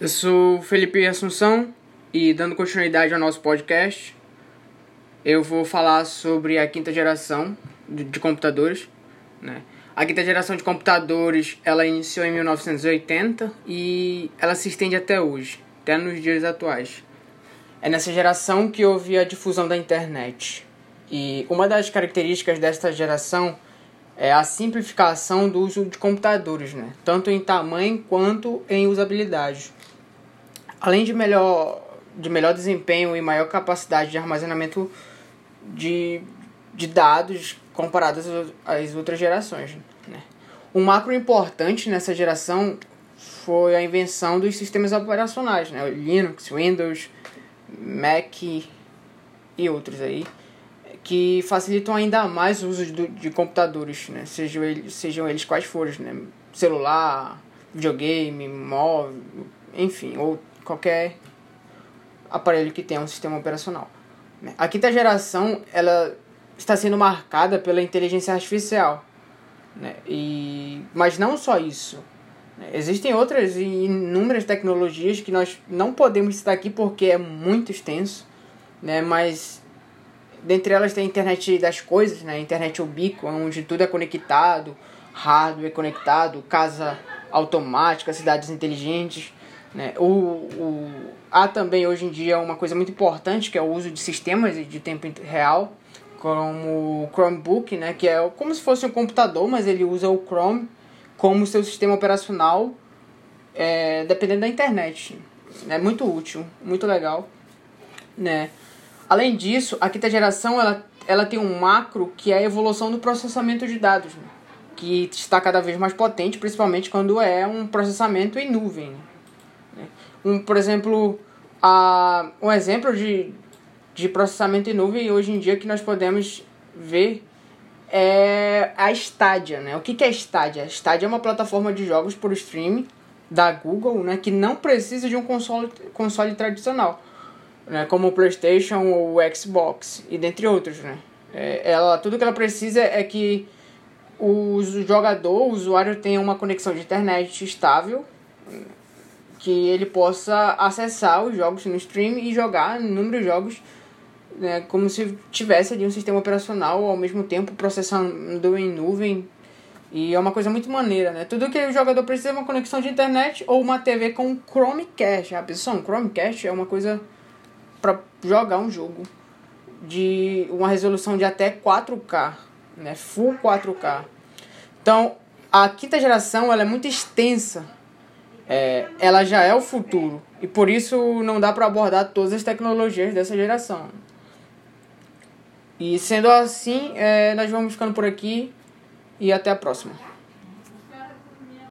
Eu sou Felipe Assunção e dando continuidade ao nosso podcast, eu vou falar sobre a quinta geração de, de computadores. Né? A quinta geração de computadores ela iniciou em 1980 e ela se estende até hoje, até nos dias atuais. É nessa geração que houve a difusão da internet. E uma das características desta geração é a simplificação do uso de computadores, né? tanto em tamanho quanto em usabilidade. Além de melhor, de melhor desempenho e maior capacidade de armazenamento de, de dados comparados às outras gerações. Né? Um macro importante nessa geração foi a invenção dos sistemas operacionais, né? Linux, Windows, Mac e outros aí que facilitam ainda mais o uso de, de computadores, né? Sejam eles, sejam eles quais forem, né? Celular, videogame, móvel, enfim, ou qualquer aparelho que tenha um sistema operacional. Né? A quinta geração ela está sendo marcada pela inteligência artificial, né? E mas não só isso. Né? Existem outras e inúmeras tecnologias que nós não podemos citar aqui porque é muito extenso, né? Mas Dentre elas tem a internet das coisas, né? Internet ubíqua, onde tudo é conectado, hardware conectado, casa automática, cidades inteligentes. Né? O, o, há também hoje em dia uma coisa muito importante que é o uso de sistemas de tempo real, como o Chromebook, né? que é como se fosse um computador, mas ele usa o Chrome como seu sistema operacional, é, dependendo da internet. É muito útil, muito legal. Né? Além disso, a quinta geração ela, ela tem um macro que é a evolução do processamento de dados, né? que está cada vez mais potente, principalmente quando é um processamento em nuvem. Né? Um, por exemplo, a, um exemplo de, de processamento em nuvem hoje em dia que nós podemos ver é a Stadia. Né? O que, que é Stadia? Stadia é uma plataforma de jogos por streaming da Google né? que não precisa de um console, console tradicional né, como o PlayStation ou o Xbox e dentre outros, né? É, ela tudo que ela precisa é que o jogador, o usuário tenha uma conexão de internet estável, que ele possa acessar os jogos no stream e jogar inúmeros jogos né, como se tivesse ali um sistema operacional ao mesmo tempo processando em nuvem e é uma coisa muito maneira, né? Tudo que o jogador precisa é uma conexão de internet ou uma TV com Chromecast. A pessoa, um Chromecast é uma coisa para jogar um jogo de uma resolução de até 4K, né? Full 4K. Então, a quinta geração ela é muito extensa. É, ela já é o futuro e por isso não dá para abordar todas as tecnologias dessa geração. E sendo assim, é, nós vamos ficando por aqui e até a próxima.